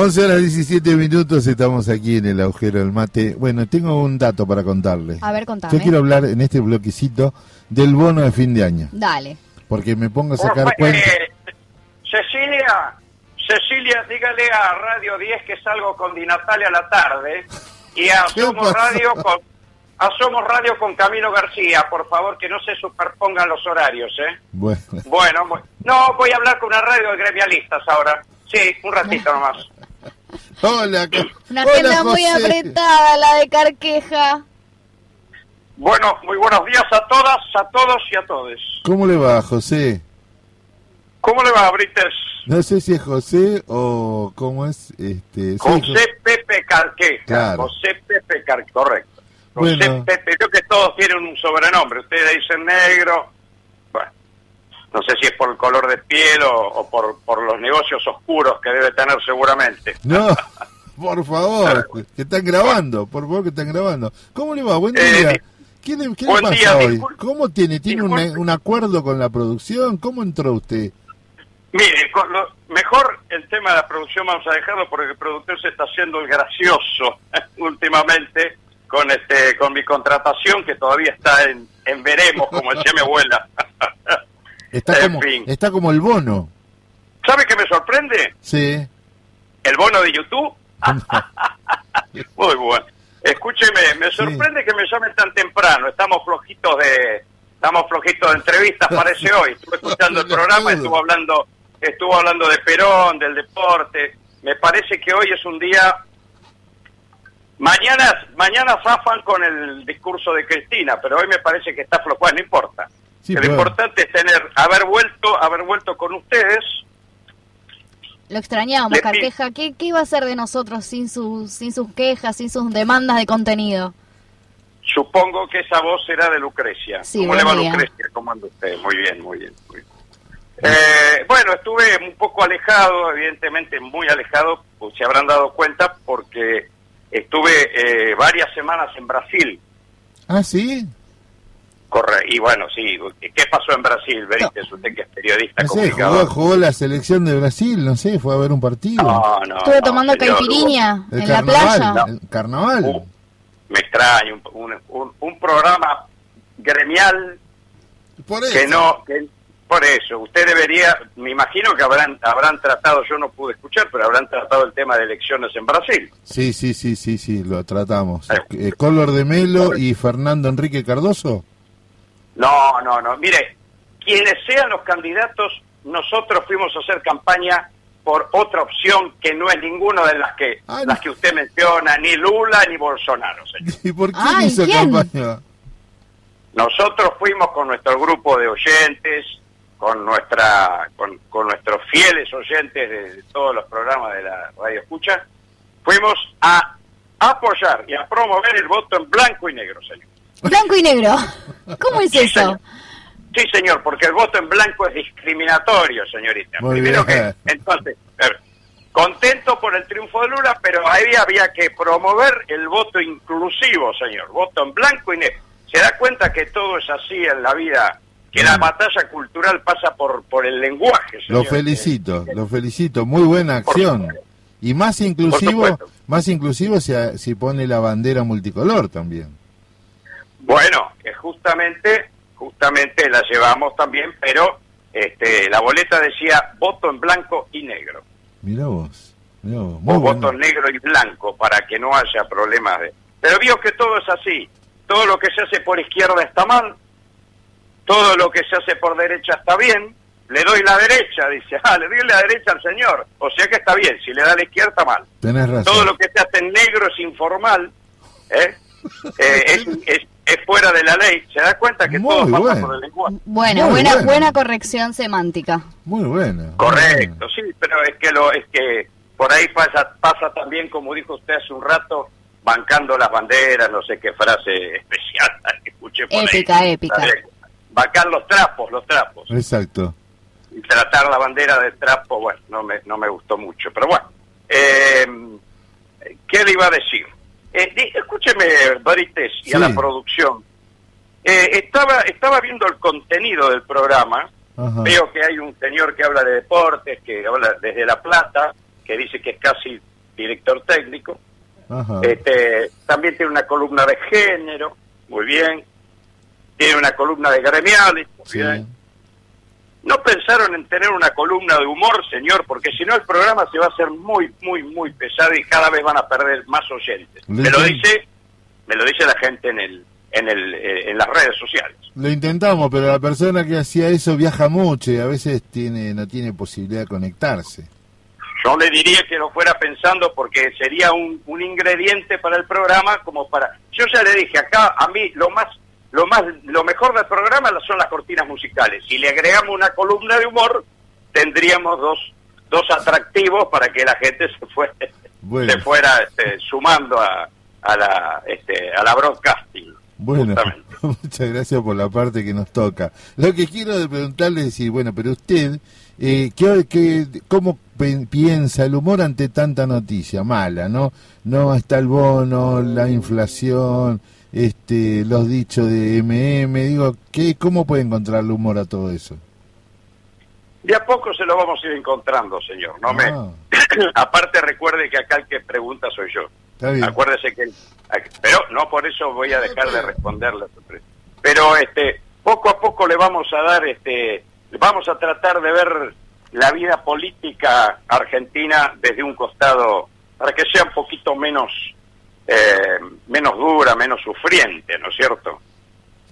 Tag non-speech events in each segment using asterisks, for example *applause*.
11 horas 17 minutos, estamos aquí en el agujero del mate. Bueno, tengo un dato para contarle. A ver, contame. Yo quiero hablar en este bloquecito del bono de fin de año. Dale. Porque me pongo a sacar cuentas. eh, Cecilia, Cecilia, dígale a Radio 10 que salgo con Di Natalia a la tarde y a ¿Qué Somos? Radio con a Somos Radio con Camilo García, por favor, que no se superpongan los horarios, ¿eh? Bueno, Bueno, no, voy a hablar con una radio de gremialistas ahora. Sí, un ratito *laughs* nomás. Hola, *coughs* Una hola, agenda muy apretada, la de Carqueja. Bueno, muy buenos días a todas, a todos y a todos. ¿Cómo le va, José? ¿Cómo le va, Brites? No sé si es José o cómo es. Este, José Jo- Pepe Carqueja. Claro. José Pepe Carqueja, correcto. José Bueno. Pepe, creo que todos tienen un sobrenombre. Ustedes dicen negro. No sé si es por el color de piel o, o por, por los negocios oscuros que debe tener seguramente. No, *laughs* por favor, que están grabando, por favor, que están grabando. ¿Cómo le va? Buen Eh, día. di- ¿Qué le, qué le buen pasa día, hoy? ¿Cómo tiene? ¿Tiene un, un acuerdo con la producción? ¿Cómo entró usted? Mire, con lo- mejor el tema de la producción vamos a dejarlo porque el productor se está haciendo el gracioso *laughs* últimamente con este con mi contratación que todavía está en, en veremos, como decía mi abuela. *laughs* Está En como, fin. está como el bono. ¿Sabe qué me sorprende? Sí. ¿El bono de YouTube? *laughs* Muy bueno. Escúcheme, me sorprende que me llamen tan temprano. Estamos flojitos de estamos flojitos de entrevistas, parece hoy. Estuve escuchando el programa, estuvo hablando estuvo hablando de Perón, del deporte. Me parece que hoy es un día Mañana, mañana zafan con el discurso de Cristina, pero hoy me parece que está flojo. No importa. Sí, pero- Lo importante es tener, haber vuelto, haber vuelto con ustedes. Lo extrañábamos, Carqueja. ¿Qué, ¿Qué iba a hacer de nosotros sin sus, sin sus quejas, sin sus demandas de contenido? Supongo que esa voz era de Lucrecia. Sí, ¿Cómo le va día. Lucrecia? ¿Cómo anda usted? Muy bien, muy bien. Muy bien. Eh, bueno, estuve un poco alejado, evidentemente muy alejado, pues se habrán dado cuenta, porque estuve eh, varias semanas en Brasil. Ah, sí. Y bueno, sí, ¿qué pasó en Brasil? Benítez, usted que es periodista No sé, jugó, jugó la selección de Brasil, no sé, fue a ver un partido. No, no, Estuve no, tomando el en la playa. el carnaval. Uh, me extraña, un, un, un- un programa gremial Por eso. que no que- por eso usted debería me imagino que habrán habrán tratado yo no pude escuchar pero habrán tratado el tema de elecciones en Brasil Sí, sí, sí, sí, sí, lo tratamos. Eh. Eh, Color de Melo y Fernando Enrique Cardoso. No no no mire quienes sean los candidatos nosotros fuimos a hacer campaña por otra opción que no es ninguna de las que Ah, las que usted menciona ni Lula ni Bolsonaro señor. *laughs* ¿Y por qué Ay, hizo ¿quién? campaña? nosotros fuimos con nuestro grupo de oyentes con nuestra con, con nuestros fieles oyentes de, de todos los programas de la radio escucha fuimos a apoyar y a promover el voto en blanco y negro señor Blanco y negro. ¿Cómo es Sí, eso? señor. Sí, señor, porque el voto en blanco es discriminatorio, señorita. Muy Primero bien. que, entonces, contento por el triunfo de Lula, pero ahí había que promover el voto inclusivo, señor. Voto en blanco y negro. ¿Se da cuenta que todo es así en la vida? Que la batalla cultural pasa por, por el lenguaje, Lo señor. felicito, lo felicito. Muy buena acción. Y más inclusivo, más inclusivo si, si pone la bandera multicolor también. Bueno, que justamente, justamente la llevamos también, pero este, la boleta decía voto en blanco y negro. Mira vos. Mirá vos. Muy o bueno. voto negro y blanco para que no haya problemas de... Pero vio que todo es así. Todo lo que se hace por izquierda está mal, todo lo que se hace por derecha está bien, le doy la derecha, dice, ah, le doy la derecha al señor, o sea que está bien, si le da la izquierda está mal. Tenés razón. Todo lo que se hace en negro es informal, ¿eh? *laughs* Eh, es, es, es fuera de la ley, se da cuenta que Muy todo pasa por el lenguaje. Bueno, Muy buena, buena corrección semántica. Muy buena. Correcto, sí, pero es que lo es que por ahí pasa pasa también como dijo usted hace un rato bancando las banderas, no sé qué frase especial *laughs* que escuché por Épica, ahí. épica. Bancar los trapos, los trapos. Exacto. Y tratar la bandera de trapo, bueno, no me no me gustó mucho, pero bueno. Eh, ¿Qué le iba a decir? Eh, di- escúcheme, Barites, y a la producción. Eh, estaba estaba viendo el contenido del programa Ajá. Veo que hay un señor que habla de deportes, que habla desde La Plata, que dice que es casi director técnico. Ajá. Este, también tiene una columna de género, muy bien. Tiene una columna de gremiales, muy Sí. bien. No pensaron en tener una columna de humor, señor, porque si no el programa se va a hacer muy, muy, muy pesado y cada vez van a perder más oyentes. Me lo dice, me lo dice la gente en el, en el, eh, en las redes sociales. Lo intentamos, pero la persona que hacía eso viaja mucho y a veces tiene no tiene posibilidad de conectarse. Yo le diría que lo fuera pensando porque sería un, un ingrediente para el programa como para... Yo ya le dije, acá a mí lo más lo más lo mejor del programa son las cortinas musicales. Si le agregamos una columna de humor, tendríamos dos dos atractivos para que la gente se *laughs* Bueno. se fuera este, sumando a, a la este, a la broadcasting. Bueno, justamente. *laughs* muchas gracias por la parte que nos toca. Lo que quiero preguntarle es decir, bueno, pero usted, eh, ¿qué, qué- cómo piensa el humor ante tanta noticia mala, no? No está el bono, la inflación, este, los dichos de MM, digo, ¿qué, ¿cómo puede encontrar el humor a todo eso? De a poco se lo vamos a ir encontrando, señor. No me Ah, *clears throat* aparte recuerde que acá el que pregunta soy yo. está bien. Acuérdese que, pero no por eso voy a dejar de responderle. Pero este, poco a poco le vamos a dar, este, vamos a tratar de ver la vida política argentina desde un costado para que sea un poquito menos, eh, menos dura, menos sufriente, ¿no es cierto?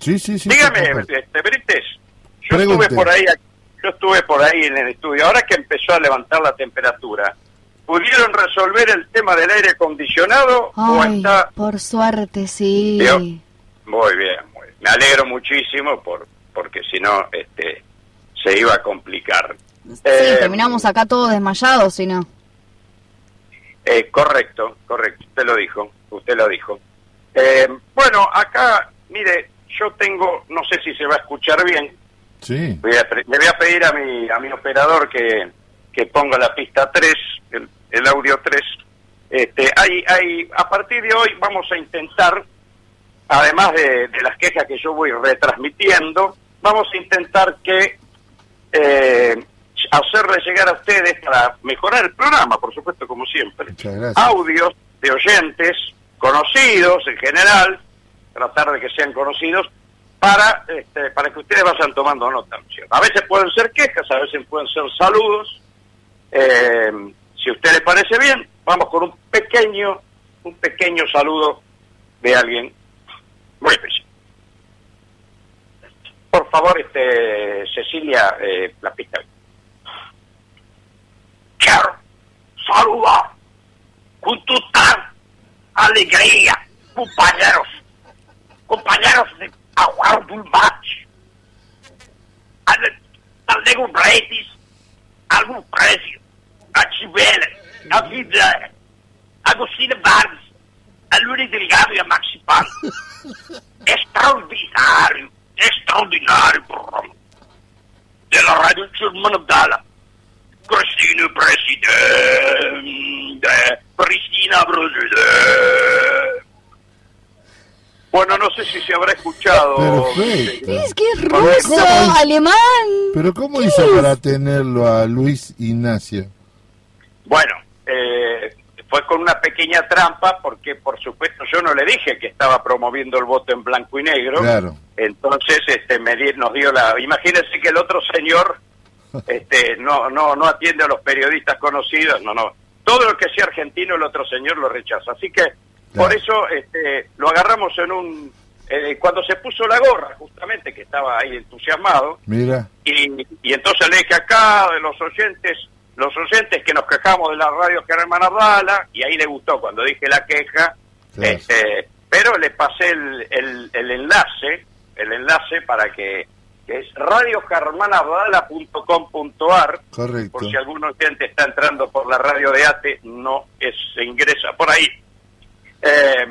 Sí, sí, sí. Dígame, este, Brites, yo Pregunte. estuve por ahí, yo estuve por ahí en el estudio. Ahora que empezó a levantar la temperatura, ¿pudieron resolver el tema del aire acondicionado o Ay, está por suerte, sí. ¿Vio? Muy bien, muy bien. Me alegro muchísimo por porque si no este se iba a complicar. Sí, Eh, terminamos acá todos desmayados, si no. Eh, correcto, correcto. Usted lo dijo, usted lo dijo. Eh, bueno, acá, mire, yo tengo, no sé si se va a escuchar bien. Sí. Voy a le voy a pedir a mi a mi operador que, que ponga la pista 3, el, el audio 3. Este, hay, hay, a partir de hoy vamos a intentar, además de, de las quejas que yo voy retransmitiendo, vamos a intentar que eh, hacerle llegar a ustedes para mejorar el programa, por supuesto, como siempre, audios de oyentes conocidos en general, tratar de que sean conocidos, para este, para que ustedes vayan tomando nota. A veces pueden ser quejas, a veces pueden ser saludos. Eh, si a usted le parece bien, vamos con un pequeño, un pequeño saludo de alguien muy especial. Por favor, este Cecilia, eh, la pista. embates. Al Bretes, Algo Prédio, a Tibela, a Vida, a Agostina Barnes, a Lúlia Delgado e a Maxi Paz. *laughs* extraordinário, extraordinário programa. Pela Rádio Germana Dala. Cristina Presidente, Cristina Presidente. Bueno, no sé si se habrá escuchado. Perfecto. Es que es ¿Cómo ruso, alemán. Pero ¿cómo ¿Qué hizo es? para tenerlo a Luis Ignacio? Bueno, eh, fue con una pequeña trampa porque, por supuesto, yo no le dije que estaba promoviendo el voto en blanco y negro. Claro. Entonces, este, me di- nos dio la. Imagínense que el otro señor, este, no, no, no atiende a los periodistas conocidos, no, no. Todo lo que sea argentino, el otro señor lo rechaza. Así que, por eso, este, lo agarramos en un. eh, cuando se puso la gorra, justamente, que estaba ahí entusiasmado, Mira. y, y entonces le dije acá de los oyentes, los oyentes que nos quejamos de la radio Germán Abdala, y ahí le gustó cuando dije la queja, Claro. este, pero le pasé el, el, el enlace, el enlace para que, que es radiogermanabdala.com.ar, Correcto. por si algún oyente está entrando por la radio de ATE, no es, se ingresa por ahí. Eh,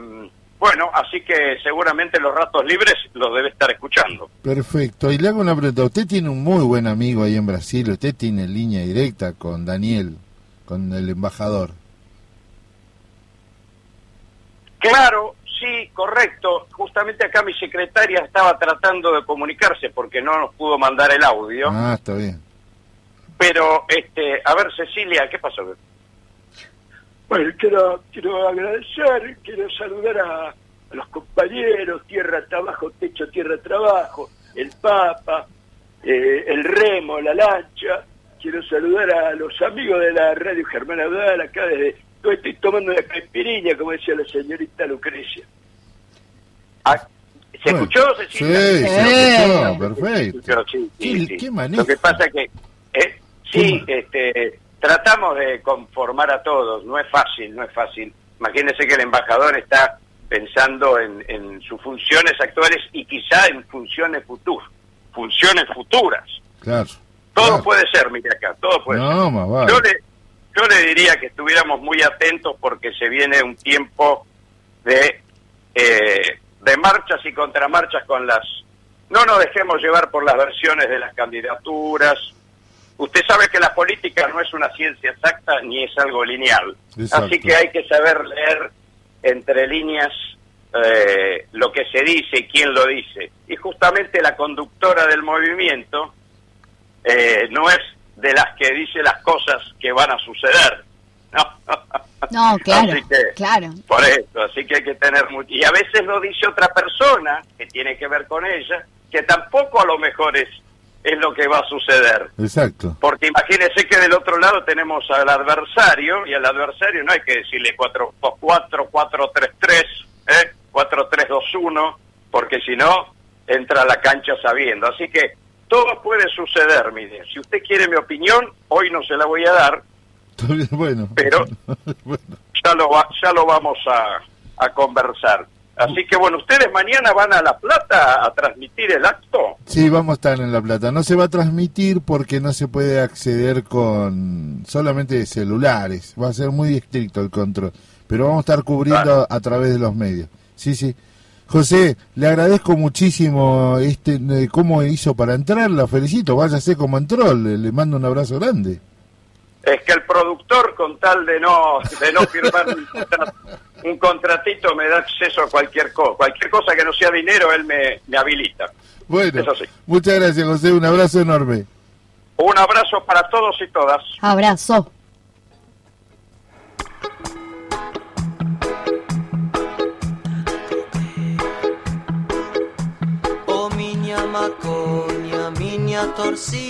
bueno, así que seguramente los ratos libres los debe estar escuchando. Perfecto. Y le hago una pregunta. Usted tiene un muy buen amigo ahí en Brasil. Usted tiene línea directa con Daniel, con el embajador. Claro, sí, correcto. Justamente acá mi secretaria estaba tratando de comunicarse porque no nos pudo mandar el audio. Ah, está bien. Pero, este, a ver, Cecilia, ¿qué pasó? Bueno, quiero, quiero agradecer, quiero saludar a, a los compañeros, Tierra Trabajo, Techo Tierra Trabajo, el Papa, eh, el Remo, la Lancha. Quiero saludar a los amigos de la radio Germán Audal, acá desde... Yo estoy tomando una caipiriña, como decía la señorita Lucrecia. Ah, ¿Se Bueno, escuchó, Sí, se escuchó, perfecto. Escuchó, sí, sí, ¿Qué- sí. qué manejo? Lo que pasa que, eh, sí, ¿Qué este, tratamos de conformar a todos, no es fácil, no es fácil. Imagínense que el embajador está pensando en, en sus funciones actuales y quizá en funciones futuras, funciones futuras. Claro. Todo claro. puede ser, mire acá, todo puede ser. No, más vale. Yo le, yo le diría que estuviéramos muy atentos porque se viene un tiempo de, eh, de marchas y contramarchas con las... No nos dejemos llevar por las versiones de las candidaturas. Usted sabe que la política no es una ciencia exacta ni es algo lineal. Exacto. Así que hay que saber leer entre líneas eh, lo que se dice y quién lo dice. Y justamente la conductora del movimiento eh, no es de las que dice las cosas que van a suceder. No, No, *laughs* claro, Así que, claro. Por eso, así que hay que tener mucho. Y a veces lo dice otra persona que tiene que ver con ella, que tampoco a lo mejor es, es lo que va a suceder. Exacto. Porque imagínense que del otro lado tenemos al adversario, y al adversario no hay que decirle 4, 4, 4, 3, 3, ¿eh? 4, 3, 2, 1, porque si no, entra a la cancha sabiendo. Así que todo puede suceder, mire. Si usted quiere mi opinión, hoy no se la voy a dar, Bueno. Pero- *laughs* bueno. ya lo, va, ya lo vamos a, a conversar. Así que bueno, ¿ustedes mañana van a La Plata a transmitir el acto? Sí, vamos a estar en La Plata. No se va a transmitir porque no se puede acceder con solamente celulares. Va a ser muy estricto el control. Pero vamos a estar cubriendo a través de los medios. Sí, sí. José, le agradezco muchísimo este eh, cómo hizo para entrar. La felicito. Váyase como entró. Le, le mando un abrazo grande. Es que el productor, con tal de no, de no firmar *laughs* un, un contratito, me da acceso a cualquier cosa. Cualquier cosa que no sea dinero, él me, me habilita. Bueno, Eso sí. muchas gracias, José. Un abrazo enorme. Un abrazo para todos y todas. Abrazo. O minha maconha, minha torcida.